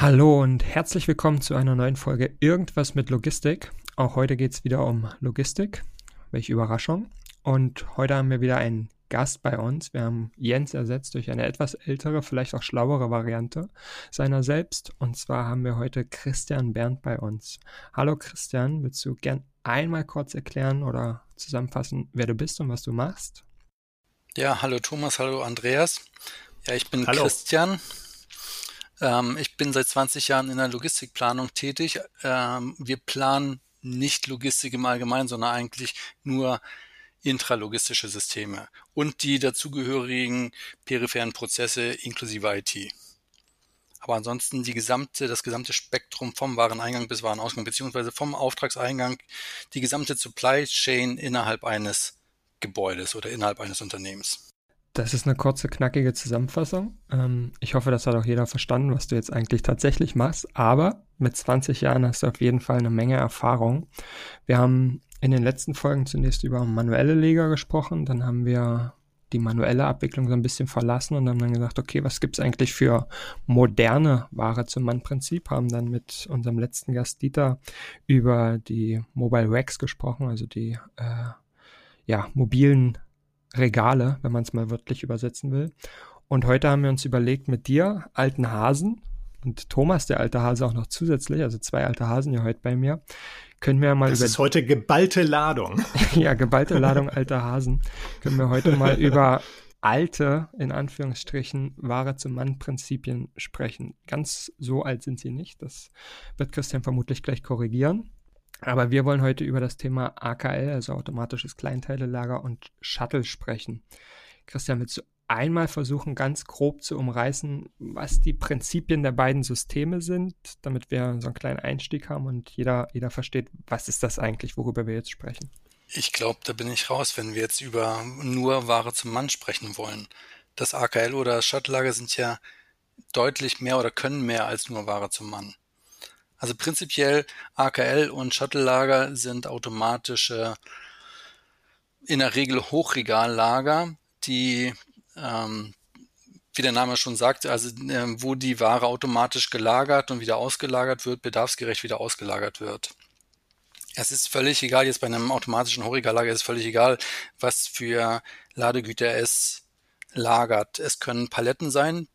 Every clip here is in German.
Hallo und herzlich willkommen zu einer neuen Folge Irgendwas mit Logistik. Auch heute geht es wieder um Logistik. Welche Überraschung. Und heute haben wir wieder einen Gast bei uns. Wir haben Jens ersetzt durch eine etwas ältere, vielleicht auch schlauere Variante seiner selbst. Und zwar haben wir heute Christian Berndt bei uns. Hallo Christian, willst du gern einmal kurz erklären oder zusammenfassen, wer du bist und was du machst? Ja, hallo Thomas, hallo Andreas. Ja, ich bin hallo. Christian. Ähm, ich bin seit 20 Jahren in der Logistikplanung tätig. Ähm, wir planen nicht Logistik im Allgemeinen, sondern eigentlich nur intralogistische Systeme und die dazugehörigen peripheren Prozesse inklusive IT. Aber ansonsten die gesamte, das gesamte Spektrum vom Wareneingang bis Warenausgang, beziehungsweise vom Auftragseingang, die gesamte Supply Chain innerhalb eines Gebäudes oder innerhalb eines Unternehmens. Das ist eine kurze, knackige Zusammenfassung. Ähm, ich hoffe, das hat auch jeder verstanden, was du jetzt eigentlich tatsächlich machst. Aber mit 20 Jahren hast du auf jeden Fall eine Menge Erfahrung. Wir haben in den letzten Folgen zunächst über manuelle Leger gesprochen. Dann haben wir die manuelle Abwicklung so ein bisschen verlassen und haben dann gesagt, okay, was gibt's eigentlich für moderne Ware zum Mann-Prinzip? Haben dann mit unserem letzten Gast Dieter über die Mobile Racks gesprochen, also die äh, ja, mobilen Regale, wenn man es mal wörtlich übersetzen will. Und heute haben wir uns überlegt, mit dir, alten Hasen, und Thomas, der alte Hase, auch noch zusätzlich, also zwei alte Hasen hier heute bei mir, können wir mal das über. Das ist heute geballte Ladung. ja, geballte Ladung alter Hasen. Können wir heute mal über alte, in Anführungsstrichen, Ware zum Mann-Prinzipien sprechen. Ganz so alt sind sie nicht. Das wird Christian vermutlich gleich korrigieren. Aber wir wollen heute über das Thema AKL, also automatisches Kleinteilelager und Shuttle sprechen. Christian, willst du einmal versuchen, ganz grob zu umreißen, was die Prinzipien der beiden Systeme sind, damit wir so einen kleinen Einstieg haben und jeder, jeder versteht, was ist das eigentlich, worüber wir jetzt sprechen? Ich glaube, da bin ich raus, wenn wir jetzt über nur Ware zum Mann sprechen wollen. Das AKL oder Shuttle-Lager sind ja deutlich mehr oder können mehr als nur Ware zum Mann. Also prinzipiell AKL und Shuttle-Lager sind automatische, in der Regel Hochregallager, die, ähm, wie der Name schon sagt, also äh, wo die Ware automatisch gelagert und wieder ausgelagert wird, bedarfsgerecht wieder ausgelagert wird. Es ist völlig egal, jetzt bei einem automatischen Hochregallager ist völlig egal, was für Ladegüter es lagert. Es können Paletten sein,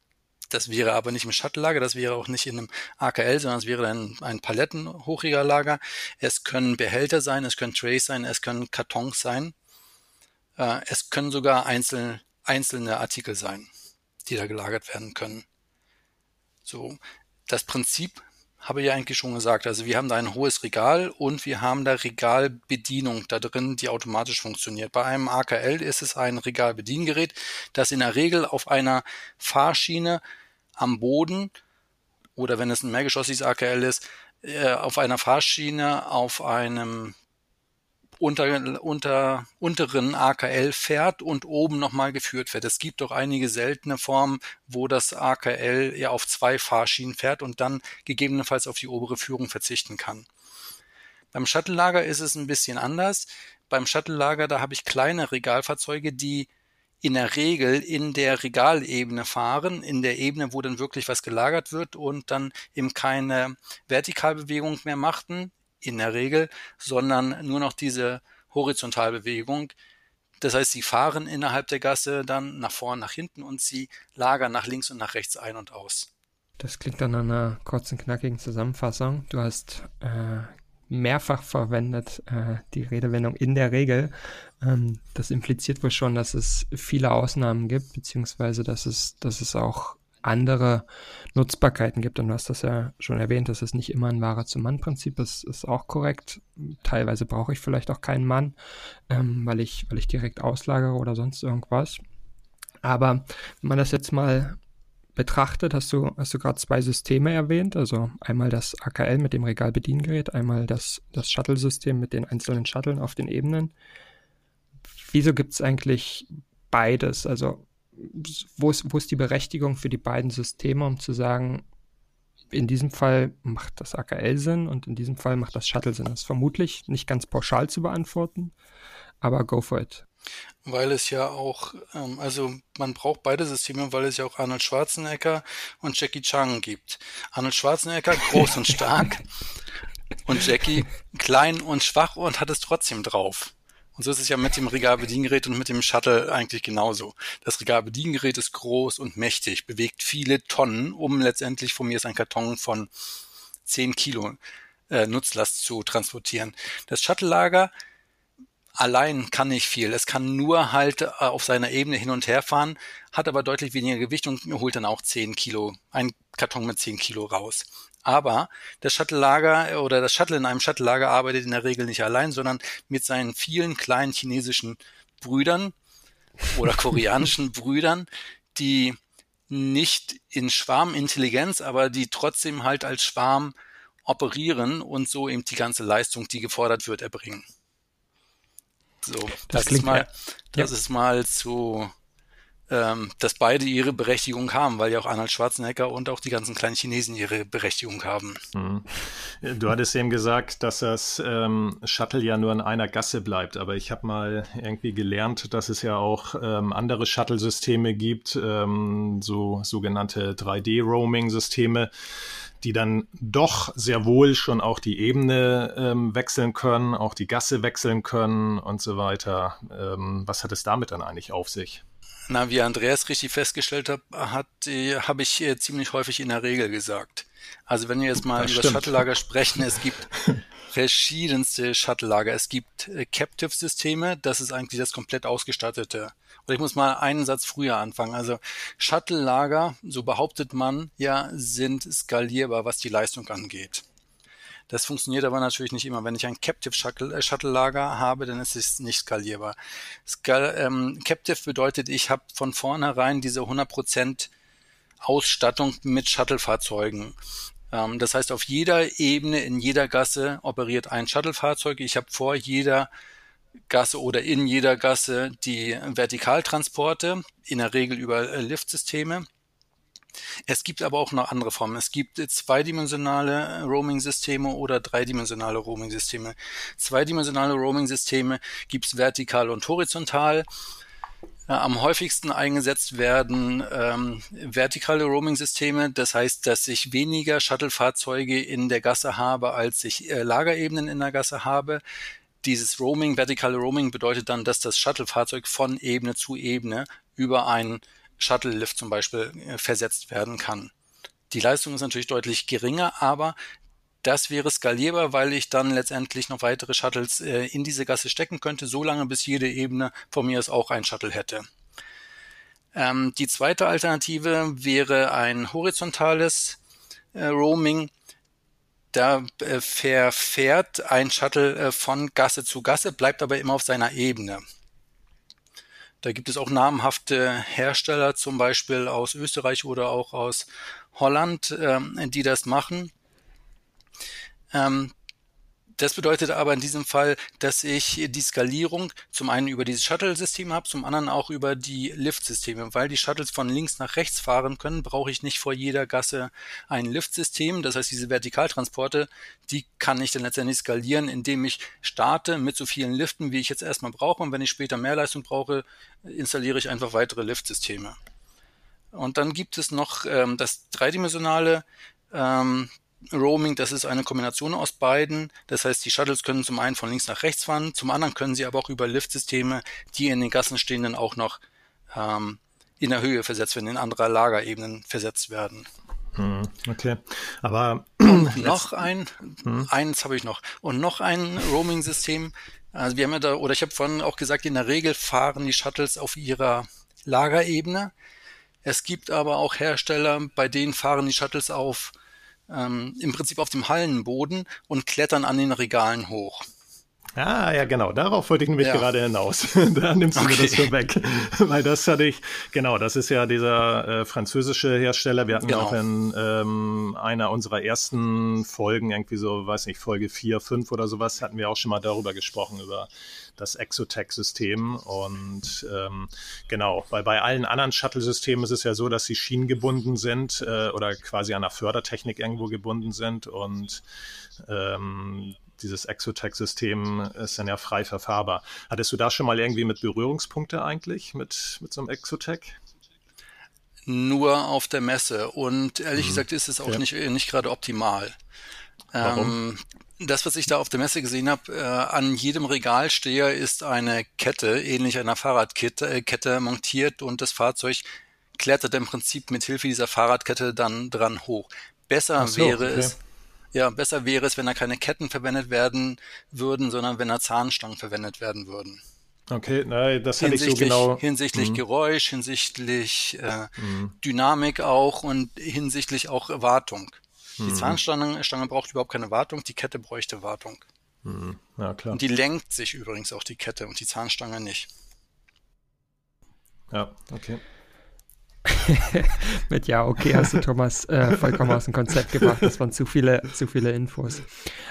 das wäre aber nicht im Shuttle-Lager, das wäre auch nicht in einem AKL, sondern es wäre dann ein Paletten-Hochregallager. Es können Behälter sein, es können Trays sein, es können Kartons sein. Äh, es können sogar einzelne, einzelne Artikel sein, die da gelagert werden können. So, das Prinzip habe ich ja eigentlich schon gesagt. Also wir haben da ein hohes Regal und wir haben da Regalbedienung da drin, die automatisch funktioniert. Bei einem AKL ist es ein Regalbediengerät, das in der Regel auf einer Fahrschiene am Boden oder wenn es ein mehrgeschossiges AKL ist, äh, auf einer Fahrschiene auf einem unter, unter, unteren AKL fährt und oben nochmal geführt wird. Es gibt doch einige seltene Formen, wo das AKL ja auf zwei Fahrschienen fährt und dann gegebenenfalls auf die obere Führung verzichten kann. Beim Shuttle-Lager ist es ein bisschen anders. Beim Shuttle-Lager, da habe ich kleine Regalfahrzeuge, die in der Regel in der Regalebene fahren, in der Ebene, wo dann wirklich was gelagert wird und dann eben keine Vertikalbewegung mehr machten, in der Regel, sondern nur noch diese Horizontalbewegung. Das heißt, sie fahren innerhalb der Gasse dann nach vorn, nach hinten und sie lagern nach links und nach rechts ein und aus. Das klingt an einer kurzen, knackigen Zusammenfassung. Du hast äh, mehrfach verwendet, äh, die Redewendung in der Regel. Ähm, das impliziert wohl schon, dass es viele Ausnahmen gibt, beziehungsweise dass es, dass es auch andere Nutzbarkeiten gibt. Und du hast das ja schon erwähnt, dass es nicht immer ein wahrer zum Mann-Prinzip ist, ist auch korrekt. Teilweise brauche ich vielleicht auch keinen Mann, ähm, weil ich, weil ich direkt auslagere oder sonst irgendwas. Aber wenn man das jetzt mal betrachtet, hast du, hast du gerade zwei Systeme erwähnt, also einmal das AKL mit dem Regalbediengerät, einmal das, das Shuttle-System mit den einzelnen Shuttlen auf den Ebenen. Wieso gibt es eigentlich beides? Also wo ist, wo ist die Berechtigung für die beiden Systeme, um zu sagen, in diesem Fall macht das AKL Sinn und in diesem Fall macht das Shuttle Sinn? Das ist vermutlich nicht ganz pauschal zu beantworten, aber go for it. Weil es ja auch, ähm, also man braucht beide Systeme, weil es ja auch Arnold Schwarzenegger und Jackie Chan gibt. Arnold Schwarzenegger groß und stark und Jackie klein und schwach und hat es trotzdem drauf. Und so ist es ja mit dem Regalbediengerät und mit dem Shuttle eigentlich genauso. Das Regalbediengerät ist groß und mächtig, bewegt viele Tonnen, um letztendlich von mir ist ein Karton von 10 Kilo äh, Nutzlast zu transportieren. Das Shuttle-Lager allein kann nicht viel. Es kann nur halt äh, auf seiner Ebene hin und her fahren, hat aber deutlich weniger Gewicht und holt dann auch 10 Kilo, ein Karton mit 10 Kilo raus. Aber das Shuttle-Lager oder das Shuttle in einem Shuttle-Lager arbeitet in der Regel nicht allein, sondern mit seinen vielen kleinen chinesischen Brüdern oder koreanischen Brüdern, die nicht in Schwarmintelligenz, aber die trotzdem halt als Schwarm operieren und so eben die ganze Leistung, die gefordert wird, erbringen. So, das, das ist mal, das ja. ist mal zu, ähm, dass beide ihre Berechtigung haben, weil ja auch Arnold Schwarzenegger und auch die ganzen kleinen Chinesen ihre Berechtigung haben. Mhm. Du hattest eben gesagt, dass das ähm, Shuttle ja nur in einer Gasse bleibt, aber ich habe mal irgendwie gelernt, dass es ja auch ähm, andere Shuttle-Systeme gibt, ähm, so sogenannte 3D-Roaming-Systeme die dann doch sehr wohl schon auch die Ebene ähm, wechseln können, auch die Gasse wechseln können und so weiter. Ähm, was hat es damit dann eigentlich auf sich? Na, wie Andreas richtig festgestellt hat, hat äh, habe ich äh, ziemlich häufig in der Regel gesagt. Also wenn wir jetzt mal das über Shuttle-Lager sprechen, es gibt verschiedenste Shuttle-Lager. Es gibt äh, Captive-Systeme, das ist eigentlich das komplett ausgestattete oder ich muss mal einen Satz früher anfangen. Also Shuttle-Lager, so behauptet man ja, sind skalierbar, was die Leistung angeht. Das funktioniert aber natürlich nicht immer. Wenn ich ein Captive äh, Shuttle-Lager habe, dann ist es nicht skalierbar. Skal ähm, Captive bedeutet, ich habe von vornherein diese 100% Ausstattung mit Shuttle-Fahrzeugen. Ähm, das heißt, auf jeder Ebene, in jeder Gasse operiert ein Shuttle-Fahrzeug. Ich habe vor jeder Gasse oder in jeder Gasse die Vertikaltransporte, in der Regel über äh, Liftsysteme. Es gibt aber auch noch andere Formen. Es gibt zweidimensionale Roaming-Systeme oder dreidimensionale Roaming-Systeme. Zweidimensionale Roaming-Systeme gibt es vertikal und horizontal. Am häufigsten eingesetzt werden ähm, vertikale Roaming-Systeme. Das heißt, dass ich weniger Shuttle-Fahrzeuge in der Gasse habe, als ich äh, Lagerebenen in der Gasse habe dieses Roaming, vertikale Roaming bedeutet dann, dass das Shuttle-Fahrzeug von Ebene zu Ebene über einen Shuttle-Lift zum Beispiel äh, versetzt werden kann. Die Leistung ist natürlich deutlich geringer, aber das wäre skalierbar, weil ich dann letztendlich noch weitere Shuttles äh, in diese Gasse stecken könnte, solange bis jede Ebene von mir aus auch ein Shuttle hätte. Ähm, die zweite Alternative wäre ein horizontales äh, Roaming da äh, verfährt ein Shuttle äh, von Gasse zu Gasse, bleibt aber immer auf seiner Ebene. Da gibt es auch namhafte Hersteller, zum Beispiel aus Österreich oder auch aus Holland, ähm, die das machen. Ähm, das bedeutet aber in diesem Fall, dass ich die Skalierung zum einen über dieses Shuttle-System habe, zum anderen auch über die Lift-Systeme. Weil die Shuttles von links nach rechts fahren können, brauche ich nicht vor jeder Gasse ein Lift-System. Das heißt, diese Vertikaltransporte, die kann ich dann letztendlich skalieren, indem ich starte mit so vielen Liften, wie ich jetzt erstmal brauche. Und wenn ich später mehr Leistung brauche, installiere ich einfach weitere Lift-Systeme. Und dann gibt es noch ähm, das dreidimensionale ähm, Roaming, das ist eine Kombination aus beiden. Das heißt, die Shuttles können zum einen von links nach rechts fahren, zum anderen können sie aber auch über Liftsysteme, die in den Gassen stehen, dann auch noch ähm, in der Höhe versetzt werden, in anderer Lagerebenen versetzt werden. Hm, okay, aber noch ein, hm. eins habe ich noch und noch ein Roaming-System. Also wir haben ja da, oder ich habe vorhin auch gesagt, in der Regel fahren die Shuttles auf ihrer Lagerebene. Es gibt aber auch Hersteller, bei denen fahren die Shuttles auf ähm, im Prinzip auf dem Hallenboden und klettern an den Regalen hoch. Ah, ja, genau. Darauf wollte ich nämlich ja. gerade hinaus. da nimmst du okay. mir das schon weg. Weil das hatte ich, genau, das ist ja dieser äh, französische Hersteller. Wir hatten genau. auch in ähm, einer unserer ersten Folgen, irgendwie so, weiß nicht, Folge 4, 5 oder sowas, hatten wir auch schon mal darüber gesprochen, über das Exotech-System. Und ähm, genau, weil bei allen anderen Shuttle-Systemen ist es ja so, dass sie schienengebunden sind äh, oder quasi an der Fördertechnik irgendwo gebunden sind. Und ähm, dieses Exotech-System ist dann ja frei verfahrbar. Hattest du da schon mal irgendwie mit Berührungspunkte eigentlich mit, mit so einem Exotech? Nur auf der Messe und ehrlich mhm. gesagt ist es auch ja. nicht, nicht gerade optimal. Warum? Ähm, das, was ich da auf der Messe gesehen habe, äh, an jedem Regalsteher ist eine Kette, ähnlich einer Fahrradkette, äh, Kette montiert und das Fahrzeug klettert im Prinzip mit Hilfe dieser Fahrradkette dann dran hoch. Besser so, wäre okay. es, ja, besser wäre es, wenn da keine Ketten verwendet werden würden, sondern wenn da Zahnstangen verwendet werden würden. Okay, nein, das hätte ich so genau. Hinsichtlich mhm. Geräusch, hinsichtlich äh, mhm. Dynamik auch und hinsichtlich auch Wartung. Die mhm. Zahnstange Stange braucht überhaupt keine Wartung, die Kette bräuchte Wartung. Mhm. Ja, klar. Und die lenkt sich übrigens auch die Kette und die Zahnstange nicht. Ja, okay. Mit ja, okay, hast du Thomas äh, vollkommen aus dem Konzept gebracht. Das waren zu viele, zu viele Infos.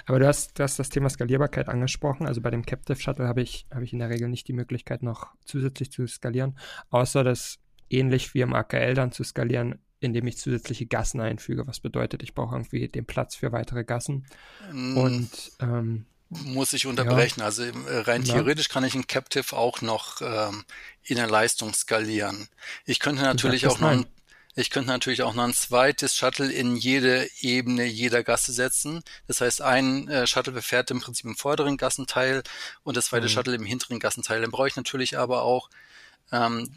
Aber du hast, du hast das Thema Skalierbarkeit angesprochen. Also bei dem Captive Shuttle habe ich, habe ich in der Regel nicht die Möglichkeit, noch zusätzlich zu skalieren, außer das ähnlich wie im AKL dann zu skalieren, indem ich zusätzliche Gassen einfüge. Was bedeutet, ich brauche irgendwie den Platz für weitere Gassen. Mm. Und ähm, muss ich unterbrechen. Ja. Also äh, rein ja. theoretisch kann ich ein Captive auch noch ähm, in der Leistung skalieren. Ich könnte natürlich auch noch ein, ich könnte natürlich auch noch ein zweites Shuttle in jede Ebene jeder Gasse setzen. Das heißt, ein äh, Shuttle befährt im Prinzip im vorderen Gassenteil und das zweite mhm. Shuttle im hinteren Gassenteil. Dann brauche ich natürlich aber auch ähm,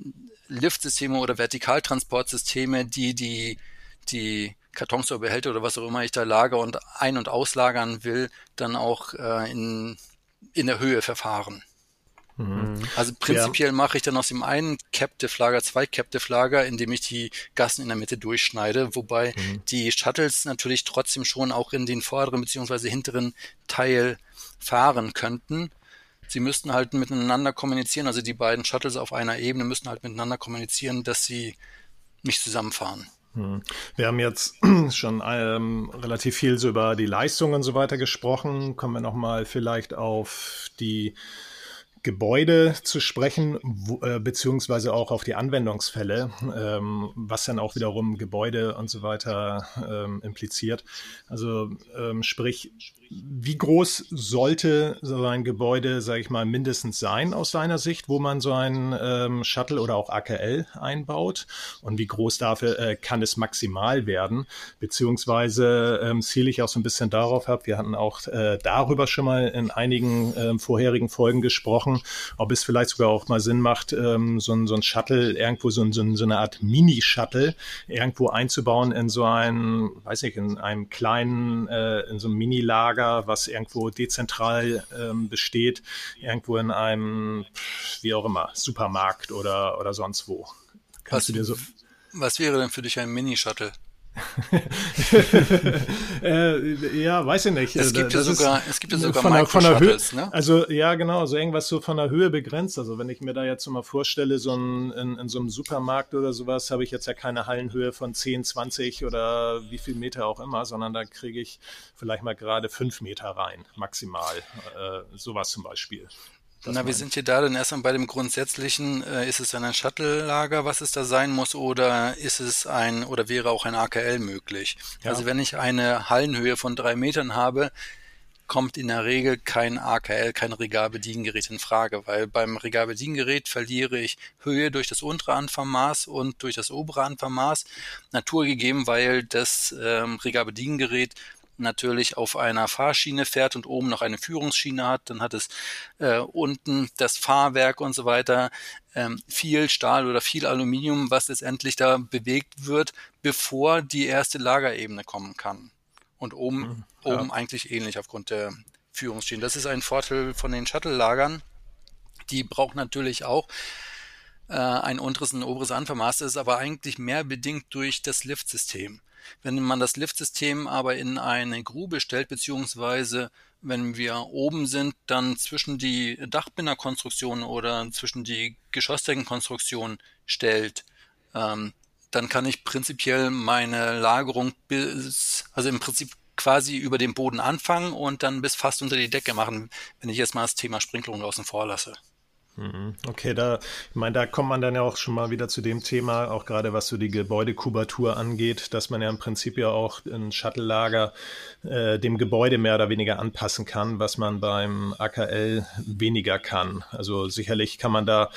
Liftsysteme oder Vertikaltransportsysteme, die die die Kartons oder Behälter oder was auch immer ich da lager und ein- und auslagern will, dann auch äh, in, in der Höhe verfahren. Mhm. Also prinzipiell ja. mache ich dann aus dem einen Captive Lager zwei Captive Lager, indem ich die Gassen in der Mitte durchschneide, wobei mhm. die Shuttles natürlich trotzdem schon auch in den vorderen beziehungsweise hinteren Teil fahren könnten. Sie müssten halt miteinander kommunizieren, also die beiden Shuttles auf einer Ebene müssten halt miteinander kommunizieren, dass sie nicht zusammenfahren. Hm. Wir haben jetzt schon ähm, relativ viel so über die Leistung und so weiter gesprochen. Kommen wir nochmal vielleicht auf die Gebäude zu sprechen, wo, äh, beziehungsweise auch auf die Anwendungsfälle, ähm, was dann auch wiederum Gebäude und so weiter ähm, impliziert. Also ähm, sprich, wie groß sollte so ein Gebäude, sage ich mal, mindestens sein aus seiner Sicht, wo man so ein ähm, Shuttle oder auch AKL einbaut? Und wie groß dafür äh, kann es maximal werden? Beziehungsweise ähm, ziele ich auch so ein bisschen darauf ab, wir hatten auch äh, darüber schon mal in einigen äh, vorherigen Folgen gesprochen, ob es vielleicht sogar auch mal Sinn macht, ähm, so, ein, so ein Shuttle, irgendwo so, ein, so eine Art Mini-Shuttle irgendwo einzubauen in so ein, weiß nicht, in einem kleinen, äh, in so einem Mini-Lager Lager, was irgendwo dezentral ähm, besteht, irgendwo in einem, wie auch immer, Supermarkt oder, oder sonst wo. Kannst was, du dir so was wäre denn für dich ein Mini-Shuttle? Äh, ja, weiß ich nicht. Es gibt das ja sogar, es gibt ja sogar von der, von der Höhe, ne? Also ja, genau, so also irgendwas so von der Höhe begrenzt. Also wenn ich mir da jetzt mal vorstelle, so ein, in, in so einem Supermarkt oder sowas, habe ich jetzt ja keine Hallenhöhe von 10, 20 oder wie viel Meter auch immer, sondern da kriege ich vielleicht mal gerade fünf Meter rein, maximal. Äh, sowas zum Beispiel. Na, wir sind hier da dann erstmal bei dem Grundsätzlichen, äh, ist es ein Shuttle-Lager, was es da sein muss, oder ist es ein, oder wäre auch ein AKL möglich? Ja. Also wenn ich eine Hallenhöhe von drei Metern habe, kommt in der Regel kein AKL, kein Regalbediengerät in Frage, weil beim Regalbediengerät verliere ich Höhe durch das untere Anfahrmaß und durch das obere Anfahrmaß. Naturgegeben, weil das ähm, Regalbediengerät natürlich auf einer Fahrschiene fährt und oben noch eine Führungsschiene hat, dann hat es äh, unten das Fahrwerk und so weiter, ähm, viel Stahl oder viel Aluminium, was letztendlich da bewegt wird, bevor die erste Lagerebene kommen kann. Und oben, mhm, ja. oben eigentlich ähnlich aufgrund der Führungsschiene. Das ist ein Vorteil von den Shuttle-Lagern. Die braucht natürlich auch äh, ein unteres und ein oberes Anfahrmaß, das ist aber eigentlich mehr bedingt durch das Liftsystem. Wenn man das Liftsystem aber in eine Grube stellt, beziehungsweise wenn wir oben sind, dann zwischen die Dachbinderkonstruktion oder zwischen die Geschossdeckenkonstruktion stellt, ähm, dann kann ich prinzipiell meine Lagerung bis, also im Prinzip quasi über dem Boden anfangen und dann bis fast unter die Decke machen, wenn ich jetzt mal das Thema Sprinklung außen vor lasse. Mhm. Okay, da, ich meine, da kommt man dann ja auch schon mal wieder zu dem Thema, auch gerade was so die Gebäudekubatur angeht, dass man ja im Prinzip ja auch ein Shuttle-Lager äh, dem Gebäude mehr oder weniger anpassen kann, was man beim AKL weniger kann. Also sicherlich kann man da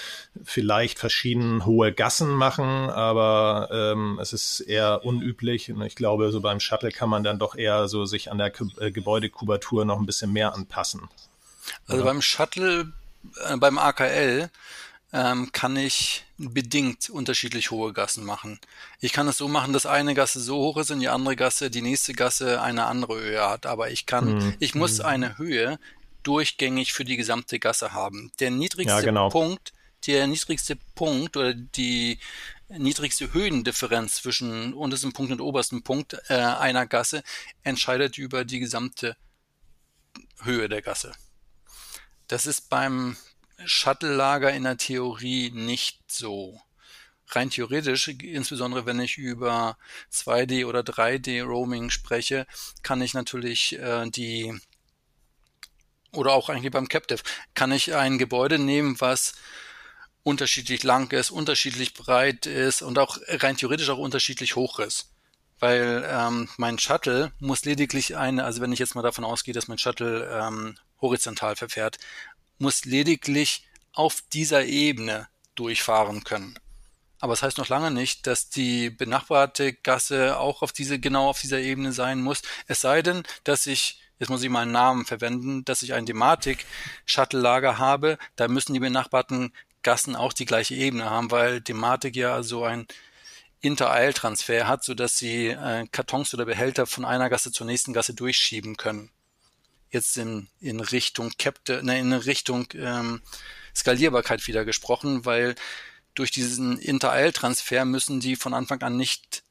vielleicht verschieden hohe Gassen machen, aber ähm, es ist eher unüblich. Und ich glaube, so beim Shuttle kann man dann doch eher so sich an der äh, Gebäudekubatur noch ein bisschen mehr anpassen. Also beim Shuttle beim AKL ähm, kann ich bedingt unterschiedlich hohe Gassen machen. Ich kann es so machen, dass eine Gasse so hoch ist und die andere Gasse, die nächste Gasse eine andere Höhe hat. Aber ich kann, mhm. ich muss mhm. eine Höhe durchgängig für die gesamte Gasse haben. Der niedrigste ja, genau. Punkt, der niedrigste Punkt oder die niedrigste Höhendifferenz zwischen untersten Punkt und obersten Punkt äh, einer Gasse entscheidet über die gesamte Höhe der Gasse. Das ist beim Shuttle-Lager in der Theorie nicht so. Rein theoretisch, insbesondere wenn ich über 2D oder 3D Roaming spreche, kann ich natürlich äh, die oder auch eigentlich beim Captive, kann ich ein Gebäude nehmen, was unterschiedlich lang ist, unterschiedlich breit ist und auch rein theoretisch auch unterschiedlich hoch ist. Weil ähm, mein Shuttle muss lediglich eine, also wenn ich jetzt mal davon ausgehe, dass mein Shuttle ähm, horizontal verfährt, muss lediglich auf dieser Ebene durchfahren können. Aber es das heißt noch lange nicht, dass die benachbarte Gasse auch auf diese, genau auf dieser Ebene sein muss. Es sei denn, dass ich, jetzt muss ich mal einen Namen verwenden, dass ich ein Dematik-Shuttle-Lager habe, da müssen die benachbarten Gassen auch die gleiche Ebene haben, weil Dematik ja so ein Inter-Eil-Transfer hat, sodass sie äh, Kartons oder Behälter von einer Gasse zur nächsten Gasse durchschieben können jetzt in, in Richtung Capte, ne, in Richtung ähm, Skalierbarkeit wieder gesprochen, weil durch diesen Inter-Eil-Transfer müssen die von Anfang an nicht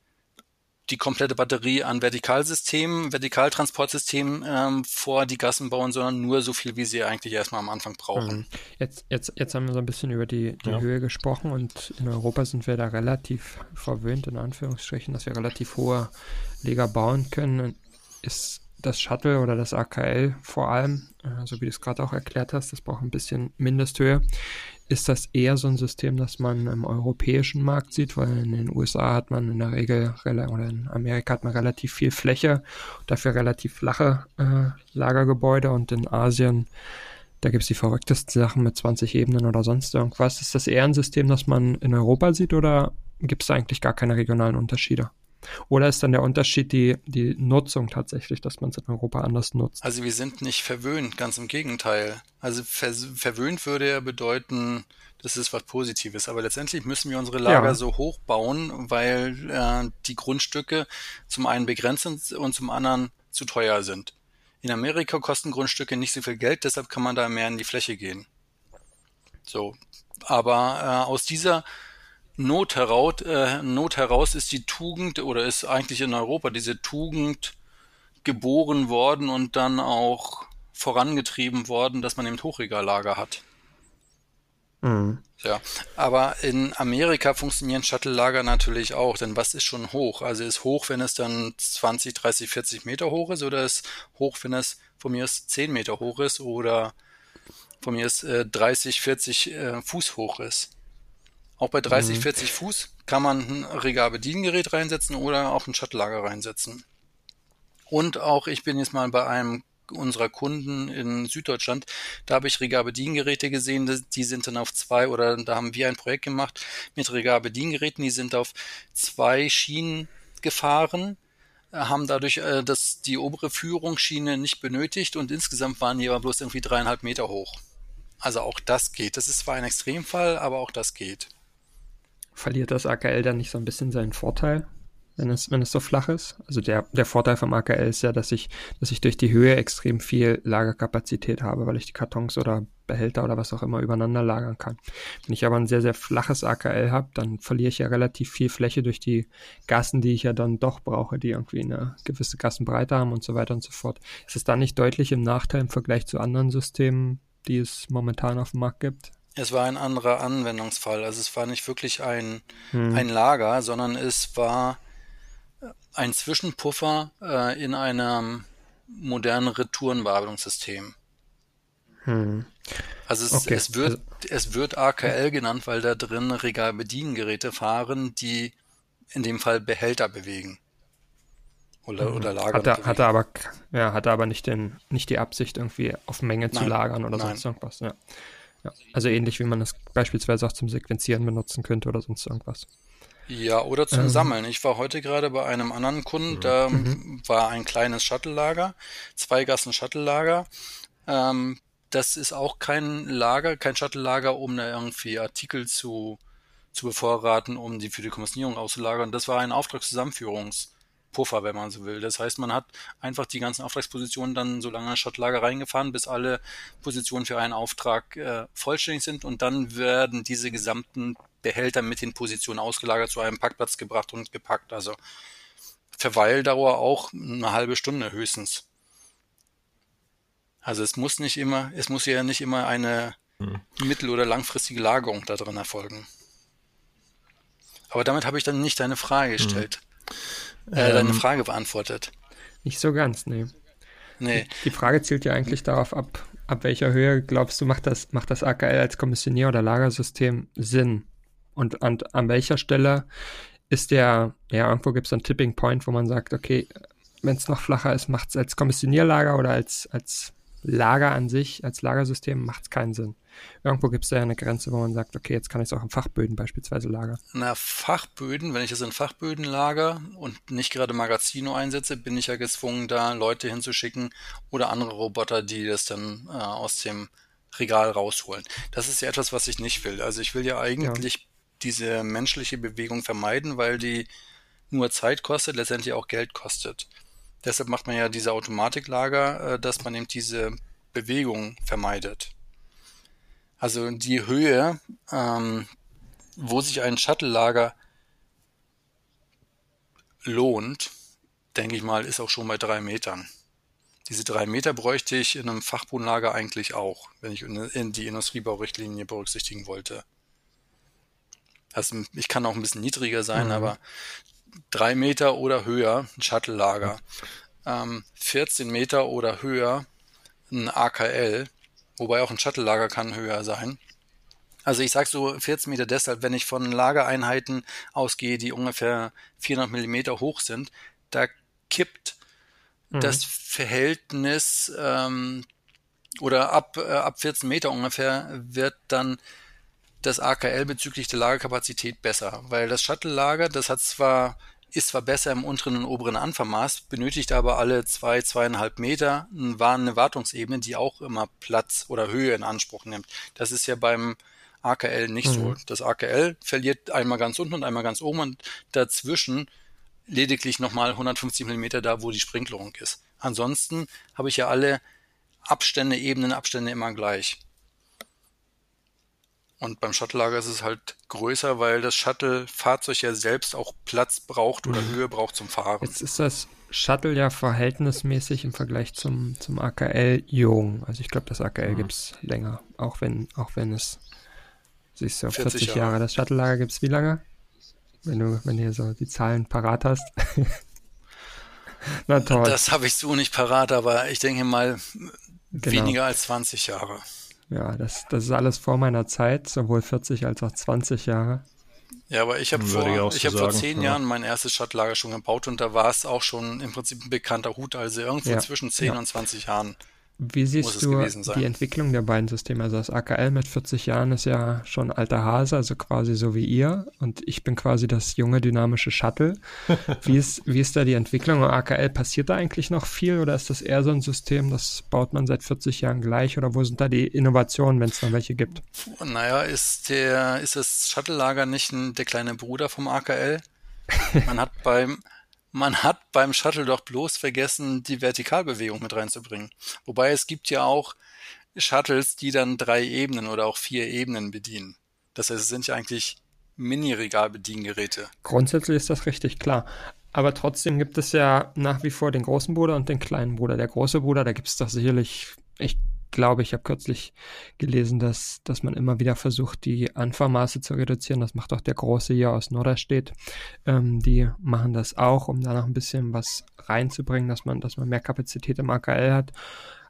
die komplette Batterie an Vertikalsystemen, Vertikaltransportsystemen ähm, vor die Gassen bauen, sondern nur so viel, wie sie eigentlich erstmal am Anfang brauchen. Mhm. Jetzt, jetzt, jetzt haben wir so ein bisschen über die, die ja. Höhe gesprochen und in Europa sind wir da relativ verwöhnt, in Anführungsstrichen, dass wir relativ hohe Leger bauen können. Ist das Shuttle oder das AKL vor allem, äh, so wie du es gerade auch erklärt hast, das braucht ein bisschen Mindesthöhe. Ist das eher so ein System, das man im europäischen Markt sieht, weil in den USA hat man in der Regel oder in Amerika hat man relativ viel Fläche, dafür relativ flache äh, Lagergebäude und in Asien da gibt es die verrücktesten Sachen mit 20 Ebenen oder sonst irgendwas. Ist das eher ein System, das man in Europa sieht oder gibt es eigentlich gar keine regionalen Unterschiede? Oder ist dann der Unterschied die, die Nutzung tatsächlich, dass man es in Europa anders nutzt? Also wir sind nicht verwöhnt, ganz im Gegenteil. Also ver verwöhnt würde ja bedeuten, das ist was Positives. Aber letztendlich müssen wir unsere Lager ja. so hoch bauen, weil äh, die Grundstücke zum einen begrenzt sind und zum anderen zu teuer sind. In Amerika kosten Grundstücke nicht so viel Geld, deshalb kann man da mehr in die Fläche gehen. So. Aber äh, aus dieser Not heraus, äh, Not heraus ist die Tugend oder ist eigentlich in Europa diese Tugend geboren worden und dann auch vorangetrieben worden, dass man eben Hochregallager hat. Mhm. Ja, aber in Amerika funktionieren Shuttle-Lager natürlich auch, denn was ist schon hoch? Also ist hoch, wenn es dann 20, 30, 40 Meter hoch ist oder ist hoch, wenn es von mir ist 10 Meter hoch ist oder von mir ist äh, 30, 40 äh, Fuß hoch ist. Auch bei 30, mhm. 40 Fuß kann man ein Regabediengerät reinsetzen oder auch ein Shuttle-Lager reinsetzen. Und auch, ich bin jetzt mal bei einem unserer Kunden in Süddeutschland, da habe ich Regabediengeräte gesehen, die sind dann auf zwei oder da haben wir ein Projekt gemacht mit Regabediengeräten, die sind auf zwei Schienen gefahren, haben dadurch äh, das, die obere Führungsschiene nicht benötigt und insgesamt waren die aber bloß irgendwie dreieinhalb Meter hoch. Also auch das geht. Das ist zwar ein Extremfall, aber auch das geht verliert das AKL dann nicht so ein bisschen seinen Vorteil? wenn es, wenn es so flach ist. Also der, der Vorteil vom AKL ist ja, dass ich, dass ich durch die Höhe extrem viel Lagerkapazität habe, weil ich die Kartons oder Behälter oder was auch immer übereinander lagern kann. Wenn ich aber ein sehr, sehr flaches AKL habe, dann verliere ich ja relativ viel Fläche durch die Gassen, die ich ja dann doch brauche, die irgendwie eine gewisse Gassenbreite haben und so weiter und so fort. Ist es da nicht deutlich im Nachteil im Vergleich zu anderen Systemen, die es momentan auf dem Markt gibt? Es war ein anderer Anwendungsfall. Also es war nicht wirklich ein, hm. ein Lager, sondern es war ein Zwischenpuffer äh, in einem modernen Retourenbearbeitungssystem. Hm. Also es, okay. es, wird, also es wird AKL genannt, weil da drin Regalbediengeräte fahren, die in dem Fall Behälter bewegen. Oder, mhm. oder lagern. Hat er, hat er aber, ja, hat er aber nicht, den, nicht die Absicht, irgendwie auf Menge nein, zu lagern oder nein. sonst irgendwas. Ja. Ja. Also ähnlich wie man es beispielsweise auch zum Sequenzieren benutzen könnte oder sonst irgendwas. Ja, oder zum ähm. Sammeln. Ich war heute gerade bei einem anderen Kunden, da mhm. war ein kleines Shuttle-Lager, zwei Gassen Shuttle-Lager. Ähm, das ist auch kein Lager, kein Shuttle-Lager, um da irgendwie Artikel zu, zu bevorraten, um die für die Kommissionierung auszulagern. Das war ein Auftragszusammenführungs- Puffer, wenn man so will. Das heißt, man hat einfach die ganzen Auftragspositionen dann so lange in Shuttle-Lager reingefahren, bis alle Positionen für einen Auftrag äh, vollständig sind und dann werden diese gesamten Behälter mit den Positionen ausgelagert, zu einem Packplatz gebracht und gepackt. Also Verweildauer auch eine halbe Stunde höchstens. Also es muss nicht immer, es muss ja nicht immer eine hm. mittel- oder langfristige Lagerung da drin erfolgen. Aber damit habe ich dann nicht deine Frage hm. gestellt. Hm. Äh, deine ähm, Frage beantwortet. Nicht so ganz, nee. Nee. Die Frage zielt ja eigentlich darauf ab, ab welcher Höhe glaubst du, macht das, macht das AKL als Kommissionier- oder Lagersystem Sinn? Und an, an welcher Stelle ist der, ja, irgendwo gibt es einen Tipping Point, wo man sagt, okay, wenn es noch flacher ist, macht es als Kommissionierlager oder als, als Lager an sich, als Lagersystem, macht es keinen Sinn. Irgendwo gibt es da ja eine Grenze, wo man sagt, okay, jetzt kann ich es auch in Fachböden beispielsweise lagern. Na, Fachböden, wenn ich es in Fachböden lager und nicht gerade Magazino einsetze, bin ich ja gezwungen, da Leute hinzuschicken oder andere Roboter, die das dann äh, aus dem Regal rausholen. Das ist ja etwas, was ich nicht will. Also ich will ja eigentlich ja diese menschliche Bewegung vermeiden, weil die nur Zeit kostet, letztendlich auch Geld kostet. Deshalb macht man ja diese Automatiklager, äh, dass man eben diese Bewegung vermeidet. Also die Höhe, ähm, wo sich ein Shuttle-Lager lohnt, denke ich mal, ist auch schon bei drei Metern. Diese drei Meter bräuchte ich in einem Fachbodenlager eigentlich auch, wenn ich in die Industriebaurichtlinie berücksichtigen wollte. Also ich kann auch ein bisschen niedriger sein, mhm. aber drei Meter oder höher ein Shuttle-Lager. Ähm, 14 Meter oder höher ein AKL, wobei auch ein Shuttle-Lager kann höher sein. Also ich sage so 14 Meter deshalb, wenn ich von Lagereinheiten ausgehe, die ungefähr 400 Millimeter hoch sind, da kippt mhm. das Verhältnis ähm, oder ab, äh, ab 14 Meter ungefähr wird dann das AKL bezüglich der Lagerkapazität besser, weil das Shuttle-Lager, das hat zwar ist zwar besser im unteren und oberen Anfahrmaß, benötigt aber alle zwei, zweieinhalb Meter eine Wartungsebene, die auch immer Platz oder Höhe in Anspruch nimmt. Das ist ja beim AKL nicht mhm. so. Das AKL verliert einmal ganz unten und einmal ganz oben und dazwischen lediglich nochmal 150 Millimeter da, wo die Sprinklung ist. Ansonsten habe ich ja alle Abstände, Ebenen, Abstände immer gleich. Und beim Shuttle-Lager ist es halt größer, weil das Shuttle-Fahrzeug ja selbst auch Platz braucht oder mhm. Höhe braucht zum Fahren. Jetzt ist das Shuttle ja verhältnismäßig im Vergleich zum, zum AKL jung. Also ich glaube, das AKL mhm. gibt es länger, auch wenn, auch wenn es, siehst du, 40, 40 Jahre. Jahre. Das Shuttle-Lager gibt es wie lange? Wenn du, wenn du hier so die Zahlen parat hast. Na toll. Das habe ich so nicht parat, aber ich denke mal genau. weniger als 20 Jahre. Ja, das, das ist alles vor meiner Zeit, sowohl 40 als auch 20 Jahre. Ja, aber ich habe vor, ich, ich hab vor zehn ja. Jahren mein erstes Stadtlager schon gebaut und da war es auch schon im Prinzip ein bekannter Hut, also irgendwo ja. zwischen 10 ja. und 20 Jahren. Wie siehst du die Entwicklung der beiden Systeme? Also das AKL mit 40 Jahren ist ja schon alter Hase, also quasi so wie ihr. Und ich bin quasi das junge, dynamische Shuttle. Wie ist, wie ist da die Entwicklung? Und AKL passiert da eigentlich noch viel oder ist das eher so ein System, das baut man seit 40 Jahren gleich? Oder wo sind da die Innovationen, wenn es noch welche gibt? Naja, ist der, ist das Shuttle-Lager nicht ein, der kleine Bruder vom AKL? Man hat beim, man hat beim Shuttle doch bloß vergessen, die Vertikalbewegung mit reinzubringen. Wobei es gibt ja auch Shuttles, die dann drei Ebenen oder auch vier Ebenen bedienen. Das heißt, es sind ja eigentlich Mini-Regal-Bediengeräte. Grundsätzlich ist das richtig klar. Aber trotzdem gibt es ja nach wie vor den großen Bruder und den kleinen Bruder. Der große Bruder, da gibt es doch sicherlich, ich glaube, ich habe kürzlich gelesen, dass, dass man immer wieder versucht, die Anfahrmaße zu reduzieren. Das macht auch der Große hier aus Norderstedt. Ähm, die machen das auch, um da noch ein bisschen was reinzubringen, dass man, dass man mehr Kapazität im AKL hat.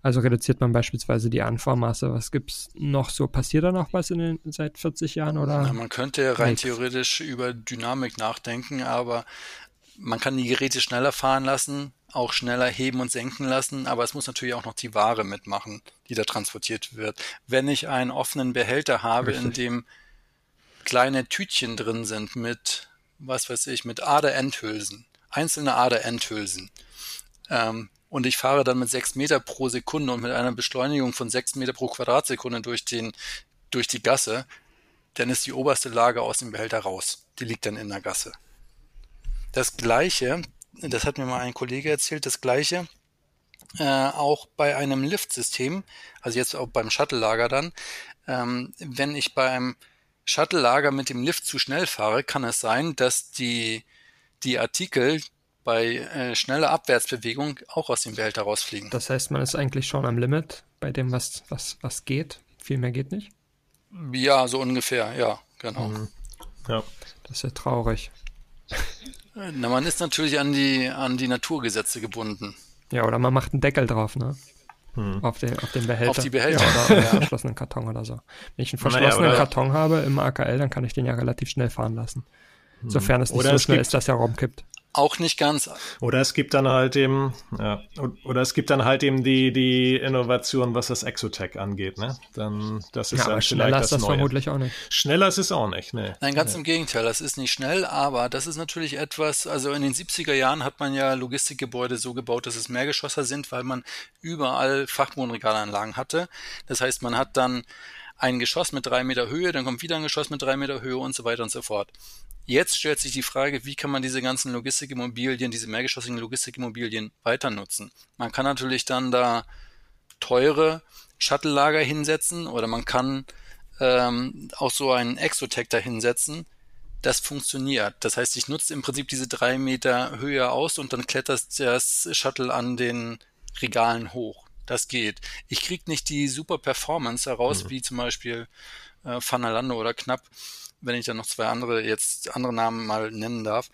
Also reduziert man beispielsweise die Anfahrmaße. Was gibt's noch so? Passiert da noch was in den seit 40 Jahren oder? Na, man könnte rein theoretisch über Dynamik nachdenken, aber man kann die Geräte schneller fahren lassen, auch schneller heben und senken lassen, aber es muss natürlich auch noch die Ware mitmachen, die da transportiert wird. Wenn ich einen offenen Behälter habe, Richtig. in dem kleine Tütchen drin sind mit, was weiß ich, mit Aderendhülsen, einzelne Aderendhülsen, ähm, und ich fahre dann mit sechs Meter pro Sekunde und mit einer Beschleunigung von sechs Meter pro Quadratsekunde durch den, durch die Gasse, dann ist die oberste Lage aus dem Behälter raus. Die liegt dann in der Gasse. Das gleiche, das hat mir mal ein Kollege erzählt, das gleiche äh, auch bei einem Liftsystem, also jetzt auch beim Shuttle-Lager dann, ähm, wenn ich beim Shuttle-Lager mit dem Lift zu schnell fahre, kann es sein, dass die, die Artikel, bei äh, schneller Abwärtsbewegung auch aus dem Behälter rausfliegen. Das heißt, man ist eigentlich schon am Limit bei dem, was, was, was geht. Viel mehr geht nicht? Ja, so ungefähr, ja, genau. Mhm. Ja. Das ist ja traurig. Na, man ist natürlich an die, an die Naturgesetze gebunden. Ja, oder man macht einen Deckel drauf, ne? Hm. Auf, den, auf den Behälter. Auf die Behälter. Ja, oder einen verschlossenen Karton oder so. Wenn ich einen verschlossenen ja, Karton habe im AKL, dann kann ich den ja relativ schnell fahren lassen. Hm. Sofern es nicht oder so schnell ist, dass er rumkippt auch nicht ganz. Oder es gibt dann halt eben, ja, oder es gibt dann halt eben die, die Innovation, was das Exotech angeht, ne? Dann, das ist ja, dann schneller ist das Neue. vermutlich auch nicht. Schneller ist es auch nicht, ne? Nein, ganz nee. im Gegenteil, das ist nicht schnell, aber das ist natürlich etwas, also in den 70er Jahren hat man ja Logistikgebäude so gebaut, dass es Mehrgeschosser sind, weil man überall Fachbodenregalanlagen hatte. Das heißt, man hat dann ein Geschoss mit drei Meter Höhe, dann kommt wieder ein Geschoss mit drei Meter Höhe und so weiter und so fort. Jetzt stellt sich die Frage, wie kann man diese ganzen Logistikimmobilien, diese mehrgeschossigen Logistikimmobilien weiter nutzen? Man kann natürlich dann da teure Shuttle-Lager hinsetzen oder man kann ähm, auch so einen Exotech da hinsetzen. Das funktioniert. Das heißt, ich nutze im Prinzip diese drei Meter Höhe aus und dann klettert das Shuttle an den Regalen hoch. Das geht. Ich krieg nicht die super Performance heraus, mhm. wie zum Beispiel äh, Fanalando oder Knapp, wenn ich dann noch zwei andere, jetzt andere Namen mal nennen darf,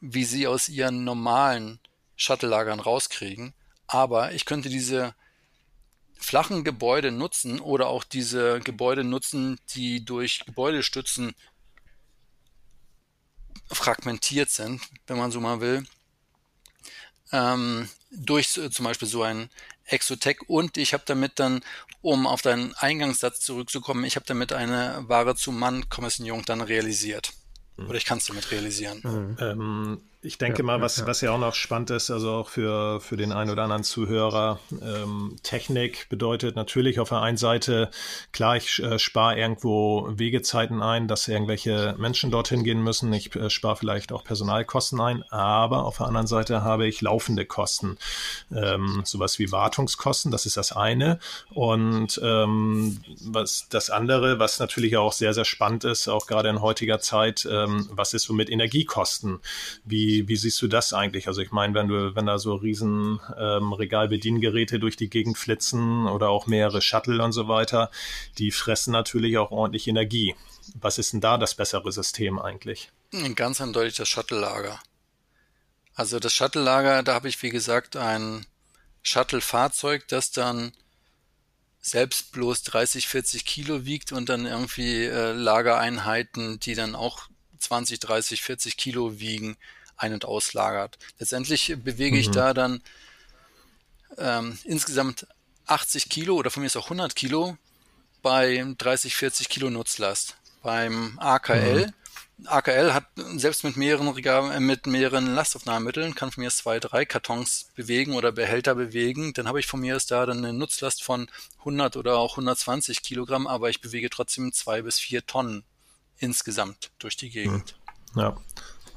wie sie aus ihren normalen Shuttle-Lagern rauskriegen. Aber ich könnte diese flachen Gebäude nutzen oder auch diese Gebäude nutzen, die durch Gebäudestützen fragmentiert sind, wenn man so mal will, ähm, durch äh, zum Beispiel so ein Exotech und ich habe damit dann, um auf deinen Eingangssatz zurückzukommen, ich habe damit eine Ware zu Mann-Kommissionierung dann realisiert. Oder ich kann es damit realisieren. Mhm. Ähm, ich denke ja, mal, was ja. was ja auch noch spannend ist, also auch für, für den einen oder anderen Zuhörer, ähm, Technik bedeutet natürlich auf der einen Seite, klar, ich äh, spare irgendwo Wegezeiten ein, dass irgendwelche Menschen dorthin gehen müssen. Ich äh, spare vielleicht auch Personalkosten ein, aber auf der anderen Seite habe ich laufende Kosten. Ähm, sowas wie Wartungskosten, das ist das eine. Und ähm, was das andere, was natürlich auch sehr, sehr spannend ist, auch gerade in heutiger Zeit, ähm, was ist so mit Energiekosten? Wie wie, siehst du das eigentlich? Also ich meine, wenn du, wenn da so riesen ähm, Regalbediengeräte durch die Gegend flitzen oder auch mehrere Shuttle und so weiter, die fressen natürlich auch ordentlich Energie. Was ist denn da das bessere System eigentlich? Ganz eindeutig das Shuttle-Lager. Also das Shuttle-Lager, da habe ich wie gesagt ein Shuttle-Fahrzeug, das dann selbst bloß 30, 40 Kilo wiegt und dann irgendwie äh, Lagereinheiten, die dann auch 20, 30, 40 Kilo wiegen, ein- und auslagert. Letztendlich bewege ich mhm. da dann ähm, insgesamt 80 Kilo oder von mir ist auch 100 Kilo bei 30, 40 Kilo Nutzlast. Beim AKL, mhm. AKL hat selbst mit mehreren Regal, äh, mit mehreren Lastaufnahmemitteln kann von mir aus zwei, drei Kartons bewegen oder Behälter bewegen. Dann habe ich von mir aus da dann eine Nutzlast von 100 oder auch 120 Kilogramm, aber ich bewege trotzdem zwei bis vier Tonnen insgesamt durch die Gegend. Mhm. Ja.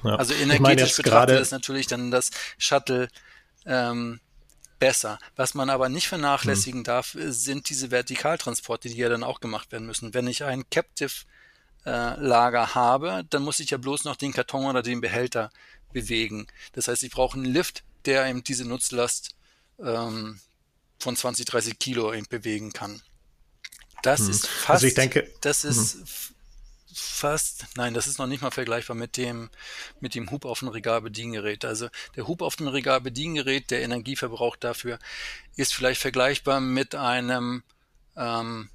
Ja. Also energetisch betrachtet ist natürlich dann das Shuttle ähm, besser. Was man aber nicht vernachlässigen hm. darf, sind diese Vertikaltransporte, die ja dann auch gemacht werden müssen. Wenn ich ein Captive äh, Lager habe, dann muss ich ja bloß noch den Karton oder den Behälter bewegen. Das heißt, ich brauche einen Lift, der eben diese Nutzlast ähm, von 20, 30 Kilo eben bewegen kann. Das hm. ist fast, also ich denke, das ist hm. Fast, nein, das ist noch nicht mal vergleichbar mit dem, mit dem Hub auf dem Regalbediengerät. Also der Hub auf dem Regalbediengerät, der Energieverbrauch dafür ist vielleicht vergleichbar mit einem ähm,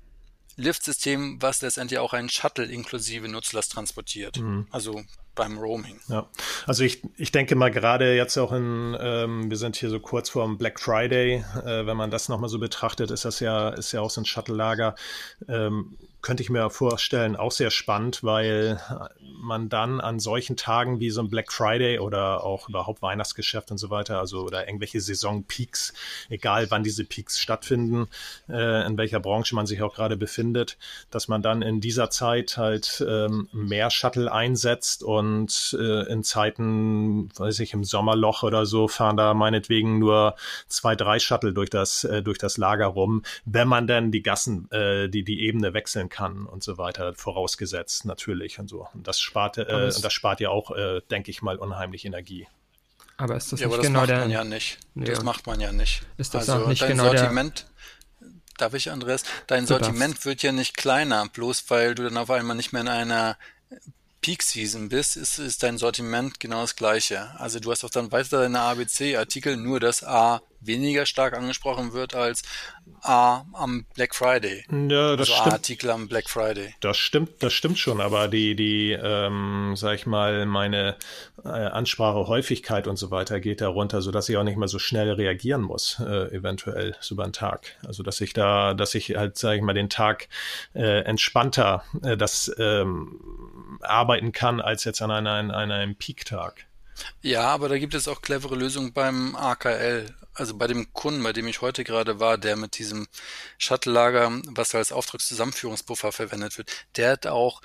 Liftsystem, was letztendlich auch einen Shuttle inklusive Nutzlast transportiert. Mhm. Also beim Roaming. Ja, also ich, ich denke mal gerade jetzt auch in, ähm, wir sind hier so kurz vor dem Black Friday, äh, wenn man das nochmal so betrachtet, ist das ja, ist ja auch so ein Shuttle-Lager. Ähm, könnte ich mir vorstellen, auch sehr spannend, weil man dann an solchen Tagen wie so ein Black Friday oder auch überhaupt Weihnachtsgeschäft und so weiter, also oder irgendwelche Saisonpeaks, egal wann diese Peaks stattfinden, äh, in welcher Branche man sich auch gerade befindet, dass man dann in dieser Zeit halt ähm, mehr Shuttle einsetzt und äh, in Zeiten, weiß ich, im Sommerloch oder so fahren da meinetwegen nur zwei, drei Shuttle durch das, äh, durch das Lager rum, wenn man dann die Gassen, äh, die, die Ebene wechseln kann und so weiter, vorausgesetzt natürlich und so. Und das spart, äh, das spart ja auch, äh, denke ich mal, unheimlich Energie. Aber ist das ja, nicht das genau macht der... man ja nicht. Nee, das macht man ja nicht. Ist das also auch nicht dein genau Sortiment, der... Darf ich, Andreas? Dein du Sortiment darfst. wird ja nicht kleiner, bloß weil du dann auf einmal nicht mehr in einer Peak Season bist, ist, ist dein Sortiment genau das gleiche. Also du hast auch dann weiter deine ABC-Artikel, nur dass A weniger stark angesprochen wird als A am Black Friday. Ja, das also stimmt. Artikel am Black Friday. Das stimmt, das stimmt schon, aber die, die, ähm, sag ich mal, meine äh, Ansprache, Häufigkeit und so weiter geht da runter, sodass ich auch nicht mehr so schnell reagieren muss, äh, eventuell so über den Tag. Also dass ich da, dass ich halt, sag ich mal, den Tag äh, entspannter äh, das ähm, arbeiten kann als jetzt an, einer, an einem Peak-Tag. Ja, aber da gibt es auch clevere Lösungen beim AKL. Also bei dem Kunden, bei dem ich heute gerade war, der mit diesem Shuttle-Lager, was als Auftragszusammenführungspuffer verwendet wird, der hat auch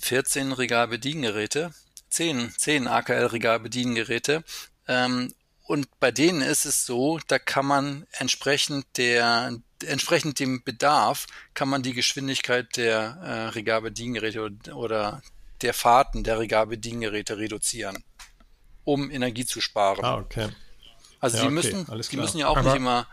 14 Regalbediengeräte, 10, 10 AKL-Regalbediengeräte. Ähm, und bei denen ist es so, da kann man entsprechend der, entsprechend dem Bedarf, kann man die Geschwindigkeit der äh, Regalbediengeräte oder, oder der Fahrten der Regalbediengeräte reduzieren, um Energie zu sparen. Ah, okay. Also ja, die okay, müssen, die müssen ja auch aber, nicht immer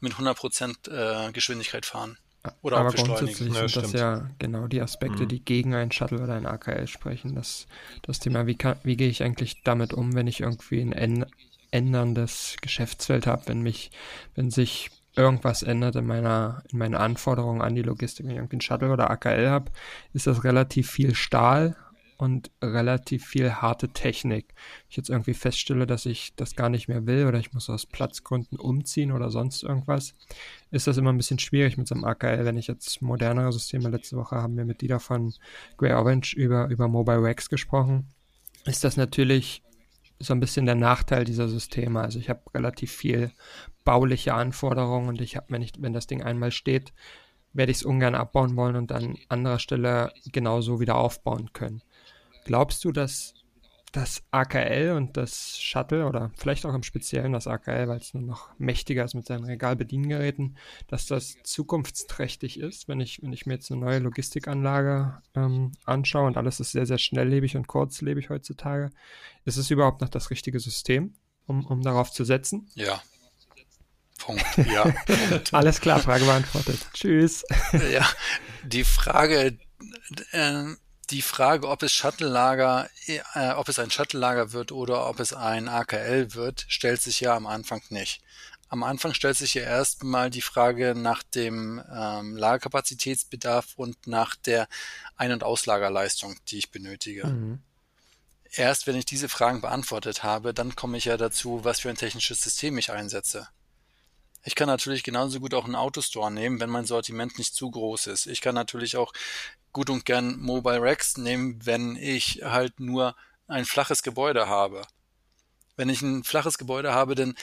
mit 100% äh, Geschwindigkeit fahren. Oder aber auch beschleunigen. Ja, sind das ja genau die Aspekte, mhm. die gegen einen Shuttle oder ein AKL sprechen. Das, das Thema, wie, kann, wie gehe ich eigentlich damit um, wenn ich irgendwie ein änderndes Geschäftsfeld habe, wenn mich, wenn sich irgendwas ändert in meiner, in meinen Anforderungen an die Logistik, wenn ich irgendwie einen Shuttle oder AKL habe, ist das relativ viel Stahl und relativ viel harte Technik. Ich jetzt irgendwie feststelle, dass ich das gar nicht mehr will oder ich muss aus Platzgründen umziehen oder sonst irgendwas, ist das immer ein bisschen schwierig mit so einem AKL. Wenn ich jetzt modernere Systeme, letzte Woche haben wir mit Dieter von Grey Orange über, über Mobile Wax gesprochen, ist das natürlich so ein bisschen der Nachteil dieser Systeme. Also ich habe relativ viel bauliche Anforderungen und ich habe, ich, wenn das Ding einmal steht, werde ich es ungern abbauen wollen und an anderer Stelle genauso wieder aufbauen können. Glaubst du, dass das AKL und das Shuttle oder vielleicht auch im Speziellen das AKL, weil es nur noch mächtiger ist mit seinen Regalbediengeräten, dass das zukunftsträchtig ist, wenn ich, wenn ich mir jetzt eine neue Logistikanlage ähm, anschaue und alles ist sehr, sehr schnelllebig und kurzlebig heutzutage. Ist es überhaupt noch das richtige System, um, um darauf zu setzen? Ja. Punkt. Ja. alles klar, Frage beantwortet. Tschüss. Ja, die Frage, äh, die Frage, ob es Shuttle-Lager, äh, ob es ein Shuttle-Lager wird oder ob es ein AKL wird, stellt sich ja am Anfang nicht. Am Anfang stellt sich ja erstmal die Frage nach dem ähm, Lagerkapazitätsbedarf und nach der Ein- und Auslagerleistung, die ich benötige. Mhm. Erst wenn ich diese Fragen beantwortet habe, dann komme ich ja dazu, was für ein technisches System ich einsetze. Ich kann natürlich genauso gut auch einen Autostore nehmen, wenn mein Sortiment nicht zu groß ist. Ich kann natürlich auch gut und gern Mobile Racks nehmen, wenn ich halt nur ein flaches Gebäude habe. Wenn ich ein flaches Gebäude habe, dann,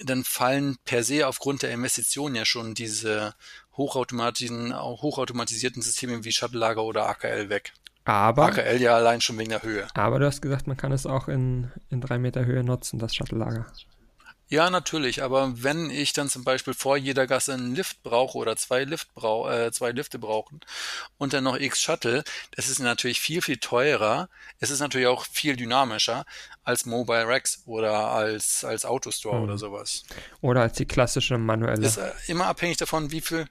dann fallen per se aufgrund der Investition ja schon diese hochautomatisierten, hochautomatisierten Systeme wie Shuttle-Lager oder AKL weg. Aber, AKL ja allein schon wegen der Höhe. aber du hast gesagt, man kann es auch in, in drei Meter Höhe nutzen, das Shuttle-Lager. Ja, natürlich, aber wenn ich dann zum Beispiel vor jeder Gasse einen Lift brauche oder zwei, Lift brau äh, zwei Lifte brauchen und dann noch X Shuttle, das ist natürlich viel, viel teurer. Es ist natürlich auch viel dynamischer als Mobile Racks oder als, als Autostore Mhm. oder sowas. Oder als die klassische manuelle. Ist äh, immer abhängig davon, wie viel,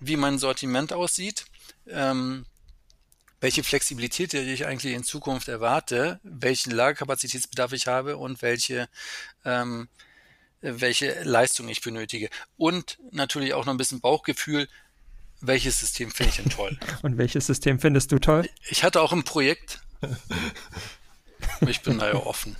wie mein Sortiment aussieht, ähm, welche Flexibilität ich eigentlich in Zukunft erwarte, welchen Lagerkapazitätsbedarf ich habe und welche, ähm, welche Leistung ich benötige. Und natürlich auch noch ein bisschen Bauchgefühl, welches System finde ich denn toll. Und welches System findest du toll? Ich hatte auch ein Projekt. Ich bin da ja offen.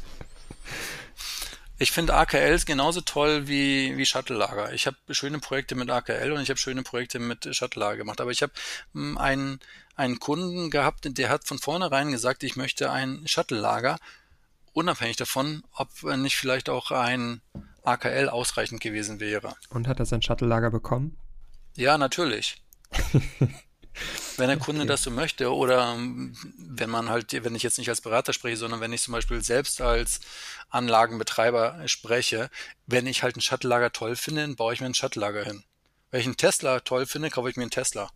Ich finde AKLs genauso toll wie, wie Shuttle-Lager. Ich habe schöne Projekte mit AKL und ich habe schöne Projekte mit Shuttle-Lager gemacht. Aber ich habe hm, einen, einen Kunden gehabt, der hat von vornherein gesagt, ich möchte ein Shuttle-Lager, unabhängig davon, ob nicht vielleicht auch ein AKL ausreichend gewesen wäre. Und hat er sein Shuttle-Lager bekommen? Ja, natürlich. Wenn der Kunde das so möchte oder ähm, wenn man halt, wenn ich jetzt nicht als Berater spreche, sondern wenn ich zum Beispiel selbst als Anlagenbetreiber spreche, wenn ich halt ein Shuttle-Lager toll finde, dann baue ich mir ein Shuttle-Lager hin. Wenn ich einen Tesla toll finde, kaufe ich mir einen Tesla.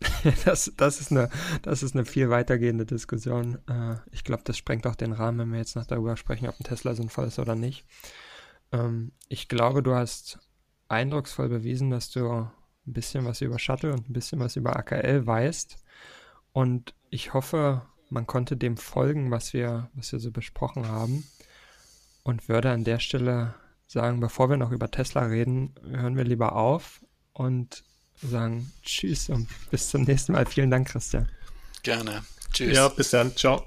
Das, das, ist eine, das ist eine viel weitergehende Diskussion. Äh, ich glaube, das sprengt auch den Rahmen, wenn wir jetzt noch darüber sprechen, ob ein Tesla sinnvoll ist oder nicht. Ähm, ich glaube, du hast eindrucksvoll bewiesen, dass du ein bisschen was über Shuttle und ein bisschen was über AKL weißt. Und ich hoffe, man konnte dem folgen, was wir, was wir so besprochen haben. Und würde an der Stelle sagen, bevor wir noch über Tesla reden, hören wir lieber auf und sagen Tschüss und bis zum nächsten Mal. Vielen Dank, Christian. Gerne. Tschüss. Ja, bis dann. Ciao.